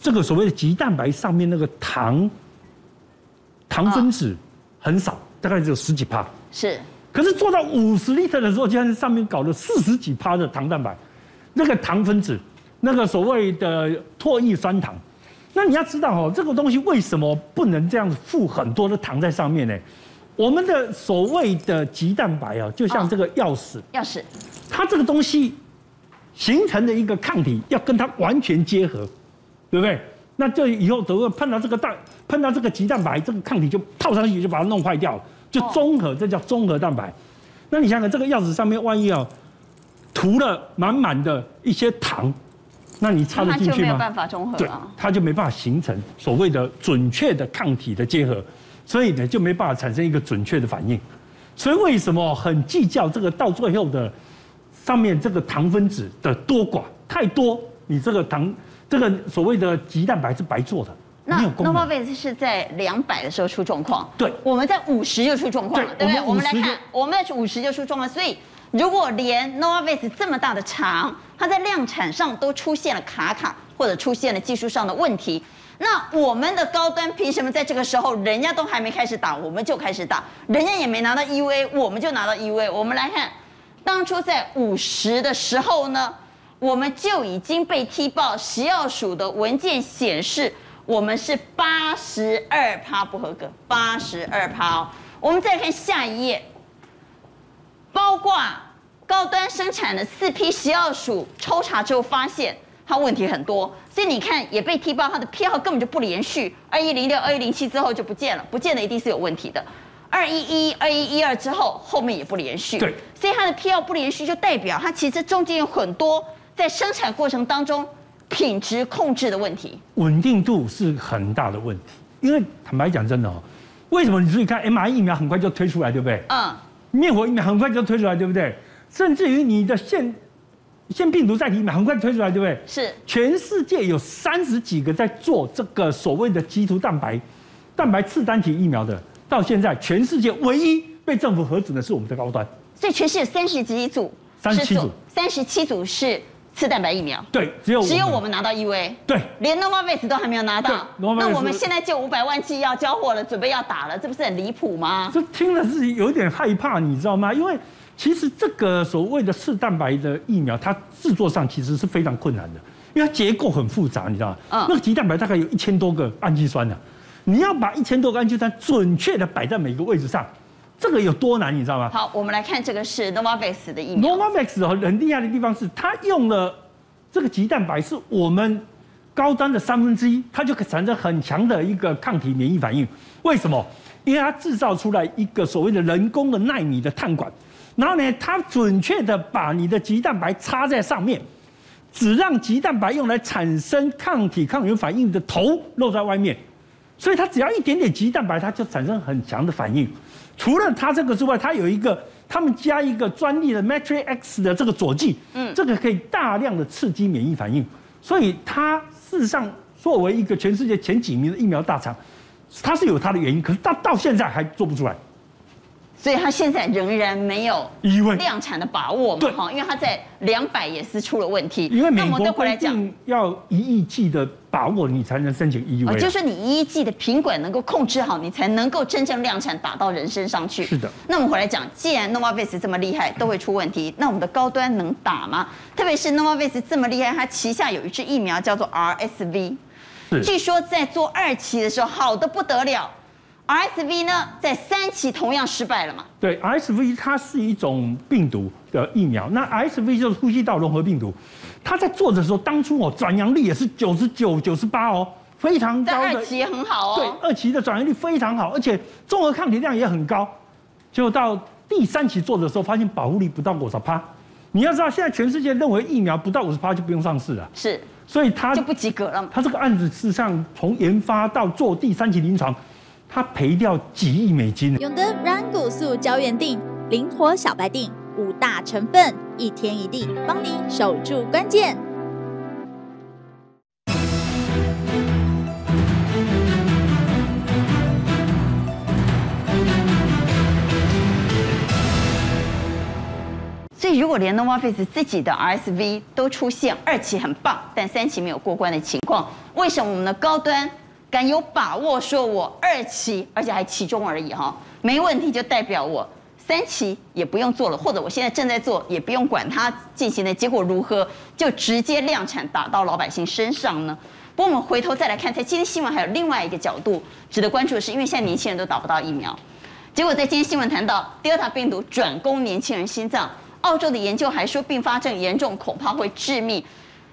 这个所谓的极蛋白上面那个糖糖分子很少，大概只有十几帕。是。可是做到五十 liter 的时候，竟然上面搞了四十几帕的糖蛋白，那个糖分子，那个所谓的唾液酸糖。那你要知道哦，这个东西为什么不能这样子附很多的糖在上面呢？我们的所谓的肌蛋白啊，就像这个钥匙，钥匙，它这个东西形成的一个抗体要跟它完全结合，对不对？那就以后等会碰到这个蛋，碰到这个肌蛋白，这个抗体就套上去，就把它弄坏掉了，就中和，这叫综合蛋白。那你想想，这个钥匙上面万一啊涂了满满的一些糖。那你插得进去吗？它就没有办法中和了。对，它就没办法形成所谓的准确的抗体的结合，所以呢就没办法产生一个准确的反应。所以为什么很计较这个到最后的上面这个糖分子的多寡？太多，你这个糖这个所谓的肌蛋白是白做的。那 Novavax 是在两百的时候出状况，对，我们在五十就出状况了，对不对？我们来看，我们在五十就出状况，所以。如果连 Novavax 这么大的厂，它在量产上都出现了卡卡，或者出现了技术上的问题，那我们的高端凭什么在这个时候，人家都还没开始打，我们就开始打，人家也没拿到 EUA，我们就拿到 EUA。我们来看，当初在五十的时候呢，我们就已经被踢爆食药署的文件显示，我们是八十二趴不合格，八十二趴。我们再看下一页。包括高端生产的四批食药署抽查之后发现它问题很多，所以你看也被踢爆，它的批号根本就不连续，二一零六、二一零七之后就不见了，不见的一定是有问题的。二一一、二一一二之后后面也不连续，对，所以它的批号不连续就代表它其实中间有很多在生产过程当中品质控制的问题，稳定度是很大的问题。因为坦白讲真的哦，为什么你注意看 mRNA 疫苗很快就推出来，对不对？嗯。灭活疫苗很快就推出来，对不对？甚至于你的腺腺病毒载体疫苗很快推出来，对不对？是。全世界有三十几个在做这个所谓的基突蛋白蛋白次单体疫苗的，到现在全世界唯一被政府核准的是我们的高端。所以全世界三十几组，三十七组，三十七组是。次蛋白疫苗，对，只有只有我们拿到 EUA，对，连 Novavax 都还没有拿到，那我们现在就五百万剂要交货了，准备要打了，这不是很离谱吗？这听了是有点害怕，你知道吗？因为其实这个所谓的次蛋白的疫苗，它制作上其实是非常困难的，因为它结构很复杂，你知道吗？嗯，那个棘蛋白大概有一千多个氨基酸呢，你要把一千多个氨基酸准确的摆在每个位置上，这个有多难，你知道吗？好，我们来看这个是 Novavax 的疫苗。Novavax 很很厉害的地方是，它用了。这个鸡蛋白是我们高端的三分之一，它就可以产生很强的一个抗体免疫反应。为什么？因为它制造出来一个所谓的人工的纳米的碳管，然后呢，它准确的把你的鸡蛋白插在上面，只让鸡蛋白用来产生抗体抗原反应的头露在外面，所以它只要一点点鸡蛋白，它就产生很强的反应。除了它这个之外，它有一个。他们加一个专利的 Matrix-X 的这个佐剂，嗯，这个可以大量的刺激免疫反应，所以它事实上作为一个全世界前几名的疫苗大厂，它是有它的原因，可是到到现在还做不出来。所以他现在仍然没有量产的把握嘛？哈，因为他在两百也是出了问题。因为美国规定要一亿剂的把握，你才能申请 EUA。就是你一季的品管能够控制好，你才能够真正量产打到人身上去。是的。那我们回来讲，既然 Novavax 这么厉害，都会出问题，那我们的高端能打吗？特别是 Novavax 这么厉害，它旗下有一支疫苗叫做 RSV，据说在做二期的时候好的不得了。RSV 呢，在三期同样失败了嘛？对，RSV 它是一种病毒的疫苗，那 RSV 就是呼吸道融合病毒。它在做的时候，当初哦转阳率也是九十九、九十八哦，非常高的。二期也很好哦。对，二期的转阳率非常好，而且综合抗体量也很高。就到第三期做的时候，发现保护力不到五十趴。你要知道，现在全世界认为疫苗不到五十趴就不用上市了。是。所以他就不及格了。他这个案子事实上从研发到做第三期临床。他赔掉几亿美金。永德软骨素胶原定，灵活小白錠，五大成分，一天一地，帮你守住关键。所以如果连 Nomophis 自己的 RSV 都出现，二期很棒，但三期没有过关的情况，为什么我们的高端敢有把握说我二期，而且还其中而已哈？没问题就代表我。三期也不用做了，或者我现在正在做也不用管它进行的结果如何，就直接量产打到老百姓身上呢？不过我们回头再来看，在今天新闻还有另外一个角度值得关注的是，因为现在年轻人都打不到疫苗。结果在今天新闻谈到德尔塔病毒转攻年轻人心脏，澳洲的研究还说并发症严重，恐怕会致命。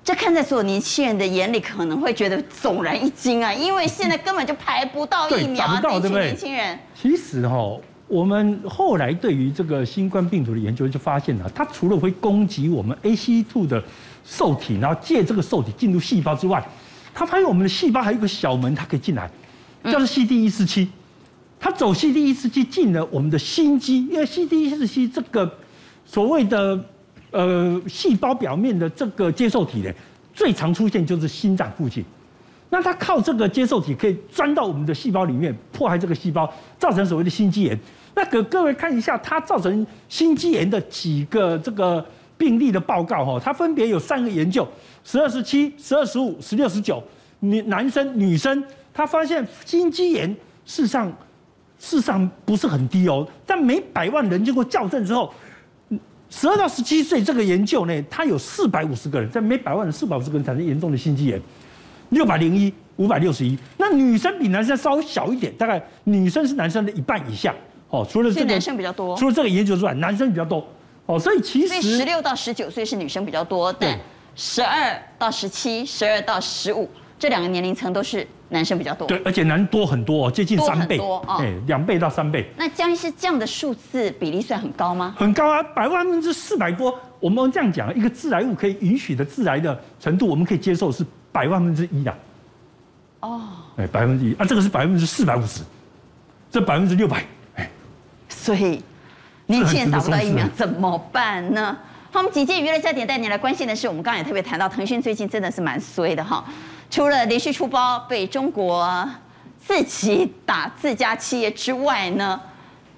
这看在所有年轻人的眼里，可能会觉得悚然一惊啊，因为现在根本就排不到疫苗啊，这群年轻人。其实哈，我们后来对于这个新冠病毒的研究就发现了，它除了会攻击我们 ACE2 的受体，然后借这个受体进入细胞之外，它发现我们的细胞还有一个小门，它可以进来，叫做 CD147。它走 CD147 进了我们的心肌，因为 CD147 这个所谓的呃细胞表面的这个接受体呢，最常出现就是心脏附近。那它靠这个接受体可以钻到我们的细胞里面，破坏这个细胞，造成所谓的心肌炎。那给各位看一下，它造成心肌炎的几个这个病例的报告哈，它分别有三个研究：十二、十七、十二、十五、十六、十九，女男生、女生，他发现心肌炎事实上。事实上不是很低哦，但每百万人经过校正之后，十二到十七岁这个研究呢，它有四百五十个人，在每百万人四百五十个人产生严重的心肌炎，六百零一，五百六十一。那女生比男生稍微小一点，大概女生是男生的一半以下。哦，除了这个男生比较多，除了这个研究之外，男生比较多。哦，所以其实十六到十九岁是女生比较多，但十二到十七、十二到十五这两个年龄层都是。男生比较多，对，而且男多很多哦，接近三倍，哎，两倍到三倍。那江医师这样的数字比例算很高吗？很高啊，百万分之四百多。我们这样讲，一个致癌物可以允许的致癌的程度，我们可以接受是百万分之一的。哦，哎，百分之一啊，这个是百分之四百五十，这百分之六百，哎，所以年轻人打不到疫苗怎么办呢？好，我们紧接娱乐焦点带你来关心的是，我们刚刚也特别谈到，腾讯最近真的是蛮衰的哈。除了连续出包被中国自己打自家企业之外呢，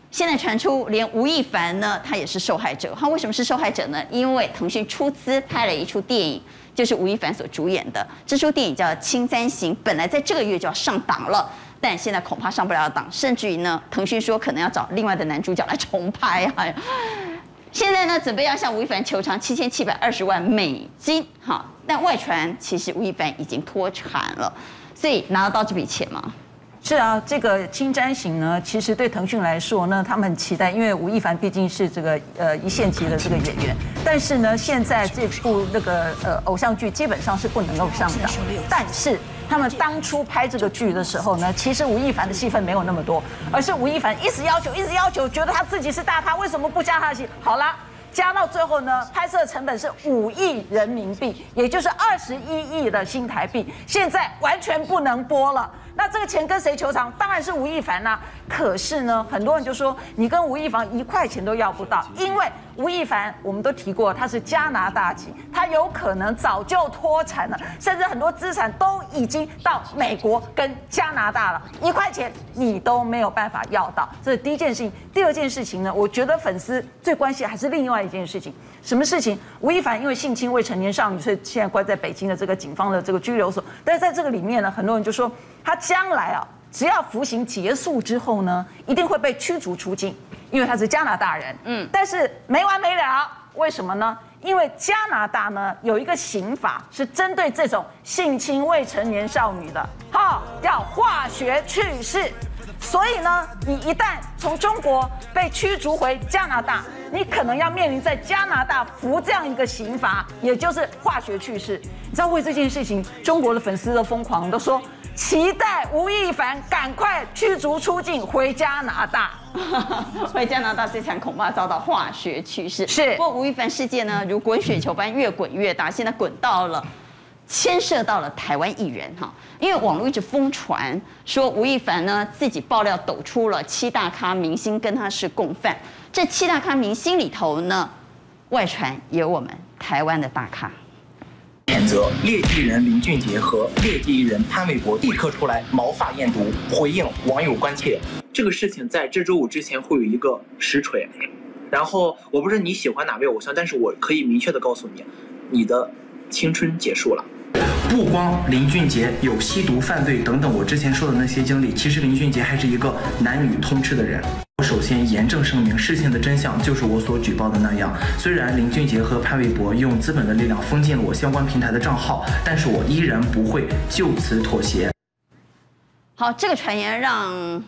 现在传出连吴亦凡呢，他也是受害者。他为什么是受害者呢？因为腾讯出资拍了一出电影，就是吴亦凡所主演的。这出电影叫《青簪行》，本来在这个月就要上档了，但现在恐怕上不了档，甚至于呢，腾讯说可能要找另外的男主角来重拍啊。现在呢，准备要向吴亦凡求偿七千七百二十万美金，哈，但外传其实吴亦凡已经脱产了，所以拿得到这笔钱吗？是啊，这个《青簪行》呢，其实对腾讯来说呢，他们很期待，因为吴亦凡毕竟是这个呃一线级的这个演员。但是呢，现在这部那个呃偶像剧基本上是不能够上档。但是他们当初拍这个剧的时候呢，其实吴亦凡的戏份没有那么多，而是吴亦凡一直要求，一直要求，觉得他自己是大咖，为什么不加他的戏？好啦，加到最后呢，拍摄成本是五亿人民币，也就是二十一亿的新台币，现在完全不能播了。那这个钱跟谁求偿？当然是吴亦凡啦。可是呢，很多人就说你跟吴亦凡一块钱都要不到，因为吴亦凡我们都提过他是加拿大籍，他有可能早就脱产了，甚至很多资产都已经到美国跟加拿大了，一块钱你都没有办法要到。这是第一件事情。第二件事情呢，我觉得粉丝最关心还是另外一件事情。什么事情？吴亦凡因为性侵未成年少女，所以现在关在北京的这个警方的这个拘留所。但是在这个里面呢，很多人就说他将来啊，只要服刑结束之后呢，一定会被驱逐出境，因为他是加拿大人。嗯，但是没完没了，为什么呢？因为加拿大呢有一个刑法是针对这种性侵未成年少女的，哈，要化学去势。所以呢，你一旦从中国被驱逐回加拿大，你可能要面临在加拿大服这样一个刑罚，也就是化学去世。你知道为这件事情，中国的粉丝都疯狂，都说期待吴亦凡赶快驱逐出境回加拿大。*laughs* 回加拿大这场恐怕遭到化学去世。是。不过吴亦凡事件呢，如滚雪球般越滚越大，现在滚到了。牵涉到了台湾艺人哈，因为网络一直疯传说吴亦凡呢自己爆料抖出了七大咖明星跟他是共犯，这七大咖明星里头呢，外传有我们台湾的大咖。谴责劣迹艺人林俊杰和劣迹艺人潘玮柏立刻出来毛发验毒回应网友关切，这个事情在这周五之前会有一个实锤。然后我不知道你喜欢哪位偶像，但是我可以明确的告诉你，你的青春结束了。不光林俊杰有吸毒、犯罪等等，我之前说的那些经历，其实林俊杰还是一个男女通吃的人。我首先严正声明，事情的真相就是我所举报的那样。虽然林俊杰和潘玮柏用资本的力量封禁了我相关平台的账号，但是我依然不会就此妥协。好，这个传言让。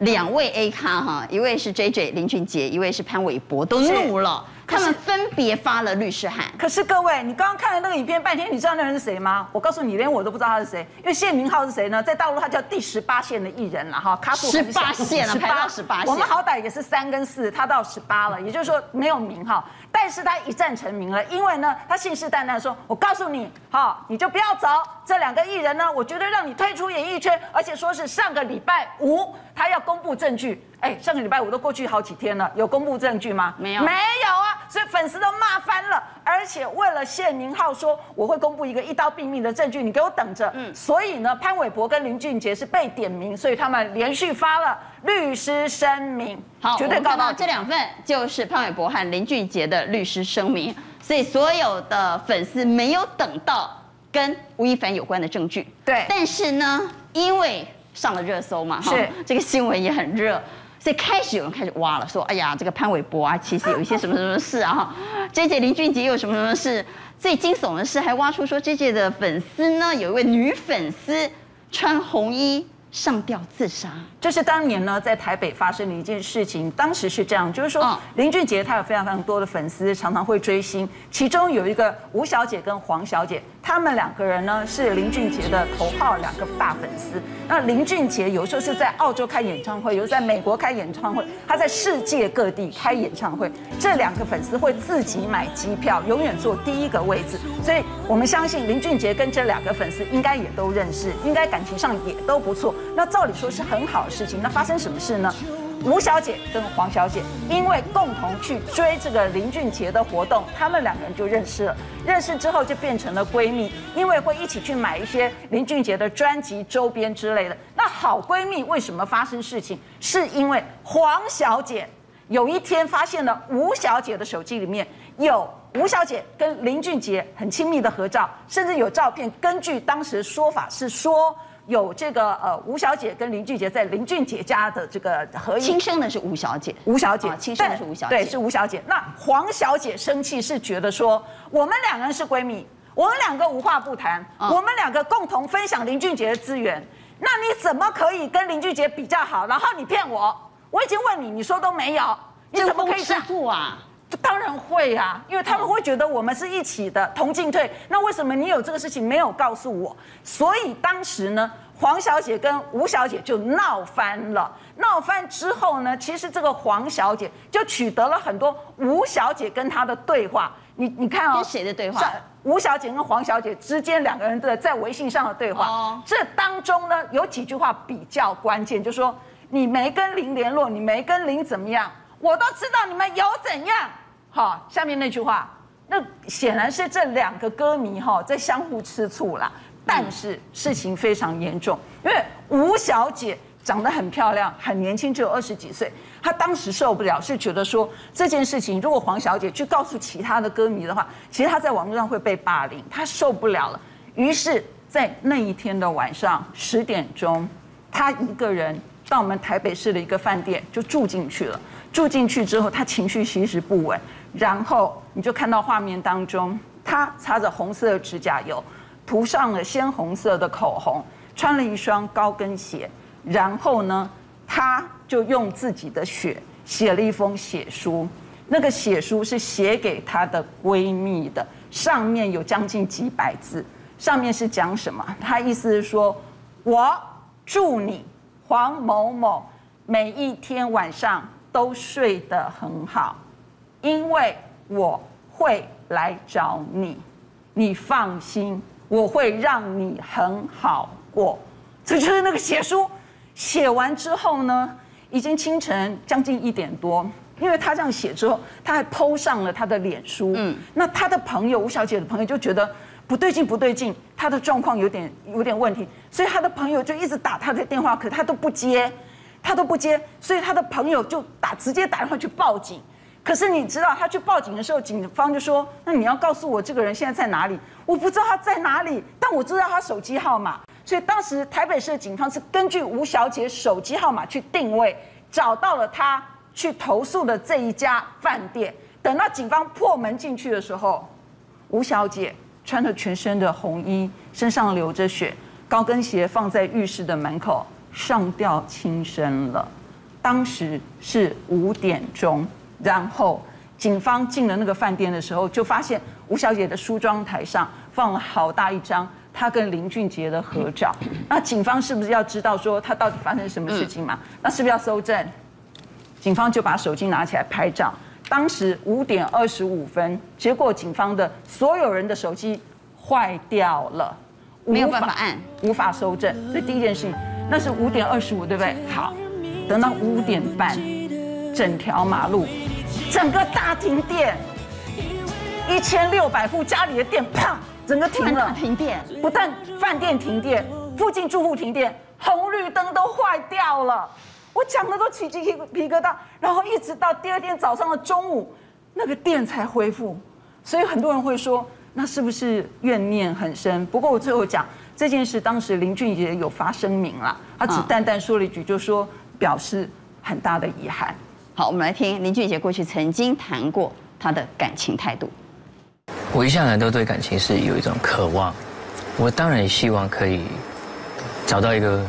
两位 A 咖哈，一位是 JJ 林俊杰，一位是潘玮柏，都怒了。他们分别发了律师函。可是各位，你刚刚看了那个影片半天，你知道那人是谁吗？我告诉你，连我都不知道他是谁。因为谢明浩是谁呢？在大陆他叫第十八线的艺人了哈，卡数十八线了，排到十八线。我们好歹也是三跟四，他到十八了，也就是说没有名号。但是他一战成名了，因为呢，他信誓旦旦说：“我告诉你，好，你就不要走。这两个艺人呢，我绝对让你退出演艺圈，而且说是上个礼拜五他要公布证据。哎，上个礼拜五都过去好几天了，有公布证据吗？没有，没有啊。所以粉丝都骂翻了。而且为了谢明浩说我会公布一个一刀毙命的证据，你给我等着。嗯，所以呢，潘玮柏跟林俊杰是被点名，所以他们连续发了。”律师声明，好，绝对告到这两份就是潘玮柏和林俊杰的律师声明，所以所有的粉丝没有等到跟吴亦凡有关的证据，对，但是呢，因为上了热搜嘛，哈，这个新闻也很热，所以开始有人开始挖了，说，哎呀，这个潘玮柏啊，其实有一些什么什么事啊，JJ 林俊杰又有什么什么事，最惊悚的是还挖出说 JJ 的粉丝呢，有一位女粉丝穿红衣。上吊自杀，这是当年呢在台北发生的一件事情。当时是这样，就是说林俊杰他有非常非常多的粉丝，常常会追星。其中有一个吴小姐跟黄小姐，他们两个人呢是林俊杰的头号两个大粉丝。那林俊杰有时候是在澳洲开演唱会，有时候在美国开演唱会，他在世界各地开演唱会。这两个粉丝会自己买机票，永远坐第一个位置。所以我们相信林俊杰跟这两个粉丝应该也都认识，应该感情上也都不错。那照理说是很好的事情，那发生什么事呢？吴小姐跟黄小姐因为共同去追这个林俊杰的活动，他们两个人就认识了。认识之后就变成了闺蜜，因为会一起去买一些林俊杰的专辑周边之类的。那好闺蜜为什么发生事情？是因为黄小姐有一天发现了吴小姐的手机里面有吴小姐跟林俊杰很亲密的合照，甚至有照片。根据当时说法是说。有这个呃，吴小姐跟林俊杰在林俊杰家的这个合影，亲生的是吴小姐，吴小姐亲生的是吴小姐，对，是吴小姐。那黄小姐生气是觉得说，我们两个人是闺蜜，我们两个无话不谈，我们两个共同分享林俊杰的资源，那你怎么可以跟林俊杰比较好？然后你骗我，我已经问你，你说都没有，你怎么可以这样啊？当然会呀，因为他们会觉得我们是一起的，同进退。那为什么你有这个事情没有告诉我？所以当时呢，黄小姐跟吴小姐就闹翻了。闹翻之后呢，其实这个黄小姐就取得了很多吴小姐跟她的对话。你你看哦，跟谁的对话？吴小姐跟黄小姐之间两个人的在微信上的对话。这当中呢，有几句话比较关键，就是说你没跟林联络，你没跟林怎么样？我都知道你们有怎样。好，下面那句话，那显然是这两个歌迷哈在相互吃醋啦。但是事情非常严重，因为吴小姐长得很漂亮，很年轻，只有二十几岁。她当时受不了，是觉得说这件事情，如果黄小姐去告诉其他的歌迷的话，其实她在网络上会被霸凌，她受不了了。于是，在那一天的晚上十点钟，她一个人到我们台北市的一个饭店就住进去了。住进去之后，她情绪其实不稳。然后你就看到画面当中，他擦着红色的指甲油，涂上了鲜红色的口红，穿了一双高跟鞋，然后呢，他就用自己的血写了一封血书。那个血书是写给她的闺蜜的，上面有将近几百字。上面是讲什么？她意思是说，我祝你黄某某每一天晚上都睡得很好。因为我会来找你，你放心，我会让你很好过。这就是那个写书，写完之后呢，已经清晨将近一点多。因为他这样写之后，他还 PO 上了他的脸书。嗯，那他的朋友吴小姐的朋友就觉得不对劲，不对劲，他的状况有点有点问题，所以他的朋友就一直打他的电话，可他都不接，他都不接，所以他的朋友就打直接打电话去报警。可是你知道，他去报警的时候，警方就说：“那你要告诉我这个人现在在哪里？我不知道他在哪里，但我知道他手机号码。”所以当时台北市的警方是根据吴小姐手机号码去定位，找到了她去投诉的这一家饭店。等到警方破门进去的时候，吴小姐穿着全身的红衣，身上流着血，高跟鞋放在浴室的门口，上吊轻生了。当时是五点钟。然后警方进了那个饭店的时候，就发现吴小姐的梳妆台上放了好大一张她跟林俊杰的合照。那警方是不是要知道说她到底发生什么事情嘛？那是不是要搜证？警方就把手机拿起来拍照。当时五点二十五分，结果警方的所有人的手机坏掉了，没有办法按，无法搜证。这第一件事情，那是五点二十五，对不对？好，等到五点半，整条马路。整个大停电，一千六百户家里的电，啪，整个停了。停电，不但饭店停电，附近住户停电，红绿灯都坏掉了。我讲的都起鸡皮疙瘩。然后一直到第二天早上的中午，那个电才恢复。所以很多人会说，那是不是怨念很深？不过我最后讲这件事，当时林俊杰有发声明了，他只淡淡说了一句，就说表示很大的遗憾。好，我们来听林俊杰过去曾经谈过他的感情态度。我一向来都对感情是有一种渴望，我当然也希望可以找到一个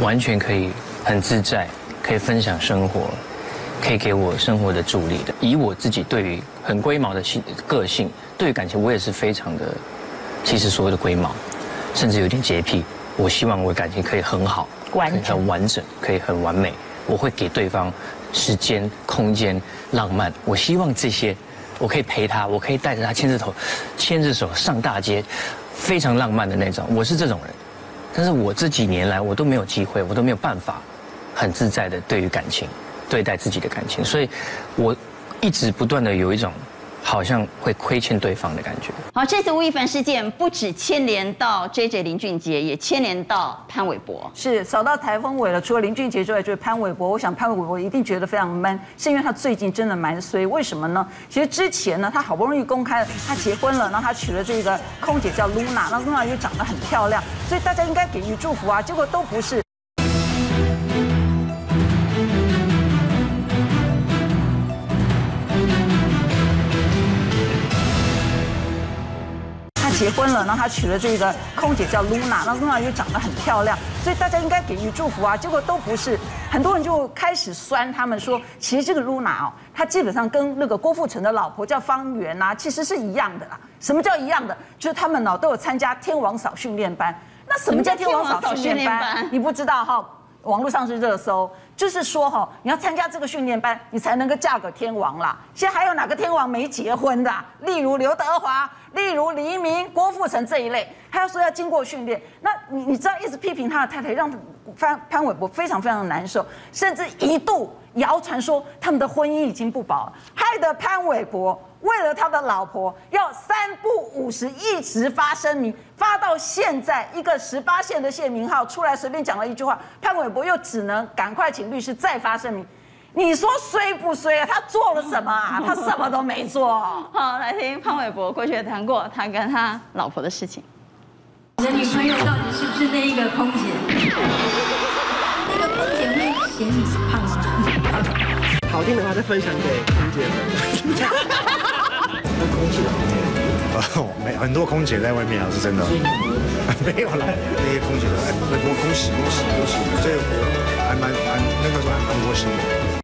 完全可以很自在、可以分享生活、可以给我生活的助力的。以我自己对于很龟毛的性个性，对于感情我也是非常的，其实所谓的龟毛，甚至有点洁癖。我希望我的感情可以很好，很完整，可以很完美。我会给对方。时间、空间、浪漫，我希望这些，我可以陪他，我可以带着他牵着头，牵着手上大街，非常浪漫的那种。我是这种人，但是我这几年来我都没有机会，我都没有办法，很自在的对于感情，对待自己的感情，所以我一直不断的有一种。好像会亏欠对方的感觉。好，这次吴亦凡事件不止牵连到 JJ 林俊杰，也牵连到潘玮柏。是扫到台风尾了，除了林俊杰之外，就是潘玮柏。我想潘玮柏一定觉得非常闷，是因为他最近真的蛮衰。为什么呢？其实之前呢，他好不容易公开了他结婚了，然后他娶了这个空姐叫露娜，那露娜又长得很漂亮，所以大家应该给予祝福啊。结果都不是。结婚了，然后他娶了这个空姐叫露娜，那露娜又长得很漂亮，所以大家应该给予祝福啊。结果都不是，很多人就开始酸他们说，其实这个露娜哦，她基本上跟那个郭富城的老婆叫方媛呐，其实是一样的啦。什么叫一样的？就是他们呢都有参加天王嫂训练班。那什么叫天王嫂训练班？你不知道哈？网络上是热搜，就是说哈，你要参加这个训练班，你才能够嫁个天王啦。现在还有哪个天王没结婚的？例如刘德华，例如黎明、郭富城这一类，他要说要经过训练，那你你知道一直批评他的太太，让潘潘玮柏非常非常的难受，甚至一度谣传说他们的婚姻已经不保，害得潘玮柏。为了他的老婆，要三不五时一直发声明，发到现在，一个十八线的谢明浩出来随便讲了一句话，潘玮柏又只能赶快请律师再发声明。你说衰不衰啊？他做了什么啊？*laughs* 他什么都没做。好，来听潘玮柏过去谈过他跟他老婆的事情。你的女朋友到底是不是那一个空姐？那个空姐会嫌你胖吗？好听的话再分享给空姐们。空姐，哦，没很多空姐在外面啊，是真的，*laughs* 没有啦，那些空姐，很多恭喜恭喜恭喜，这个还蛮蛮那个蛮蛮窝心的。